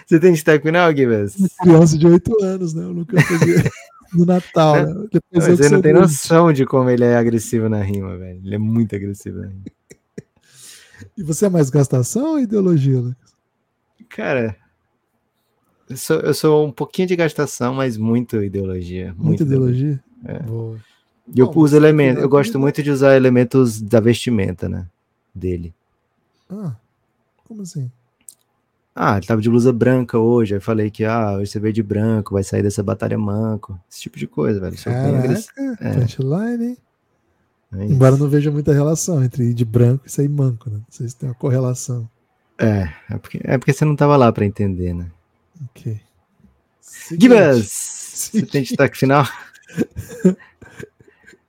Você tem destaque final? Uma criança de 8 anos, né? Eu nunca fazia no Natal, né? Depois que Você não tem noção de como ele é agressivo na rima, velho. Ele é muito agressivo na rima. E você é mais gastação ou ideologia, Lucas? Cara, eu sou, eu sou um pouquinho de gastação, mas muito ideologia. Muita Muito ideologia? É. Boa. E eu Bom, uso elementos. Eu gosto muito de usar elementos da vestimenta, né? Dele. Ah, como assim? Ah, ele tava de blusa branca hoje. Aí falei que, ah, hoje você veio de branco, vai sair dessa batalha manco. Esse tipo de coisa, velho. Bem Caraca. É. punchline, hein? É. Embora eu não veja muita relação entre ir de branco e sair manco, né? Não sei se tem uma correlação. É, é porque, é porque você não tava lá pra entender, né? Ok. Seguinte. Você tem destaque final?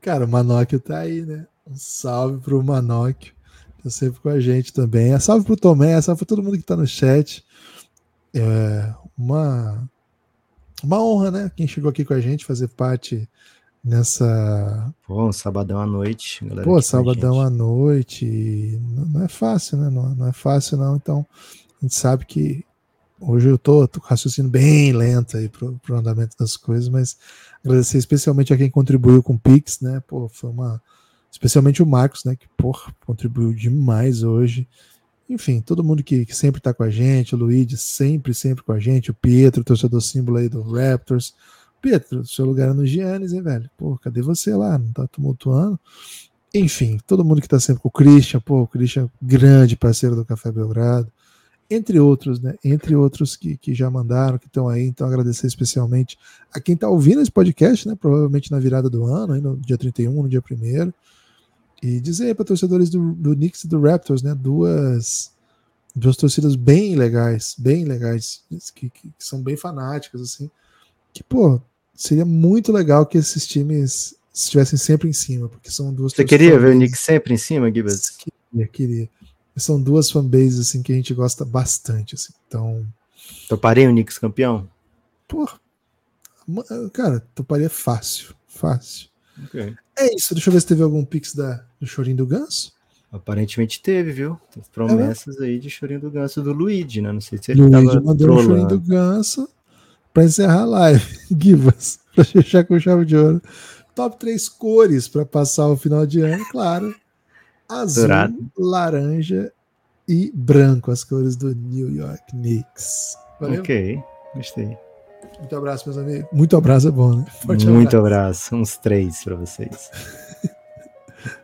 Cara, o Manóquio tá aí, né? Um salve pro Manóquio. Tá sempre com a gente também. É salve pro Tomé, salve pra todo mundo que tá no chat. É uma, uma honra, né? Quem chegou aqui com a gente, fazer parte nessa. Pô, um sabadão à noite. galera Pô, sabadão à noite. Não é fácil, né? Não, não é fácil, não. Então, a gente sabe que hoje eu tô, tô raciocínio bem lento aí pro, pro andamento das coisas, mas agradecer especialmente a quem contribuiu com o Pix, né? Pô, foi uma. Especialmente o Marcos, né? Que, porra, contribuiu demais hoje. Enfim, todo mundo que, que sempre tá com a gente, o Luigi sempre, sempre com a gente, o Pietro, torcedor símbolo aí do Raptors. Pietro, seu lugar é no Giannis, hein, velho? Pô, cadê você lá? Não tá tumultuando? Enfim, todo mundo que tá sempre com o Christian, pô, o Christian, grande parceiro do Café Belgrado, entre outros, né? Entre outros que, que já mandaram, que estão aí. Então, agradecer especialmente a quem tá ouvindo esse podcast, né? Provavelmente na virada do ano, aí no dia 31, no dia 1 E dizer para torcedores do, do Knicks e do Raptors, né? Duas, duas torcidas bem legais, bem legais, que, que, que são bem fanáticas, assim. Que, pô, seria muito legal que esses times estivessem sempre em cima, porque são duas Você queria ver o Nick sempre em cima, Gibas? Queria, queria. São duas fanbases assim que a gente gosta bastante, assim. Então, Toparei o Knicks campeão? pô, cara, toparia fácil, fácil. Ok. É isso, deixa eu ver se teve algum pix da, do Chorinho do Ganso. Aparentemente teve, viu? Teve promessas aí de chorinho do ganso do Luigi, né? Não sei se ele Luigi tava mandou um Chorinho do trolando. Ganso pra encerrar a live. Givas, pra fechar com chave de ouro. Top três cores para passar o final de ano, claro. Azul, Dourado. laranja e branco, as cores do New York Knicks. Valeu? Ok, gostei. Muito abraço, meus amigos. Muito abraço é bom, né? Forte Muito abraço. abraço. Uns três pra vocês.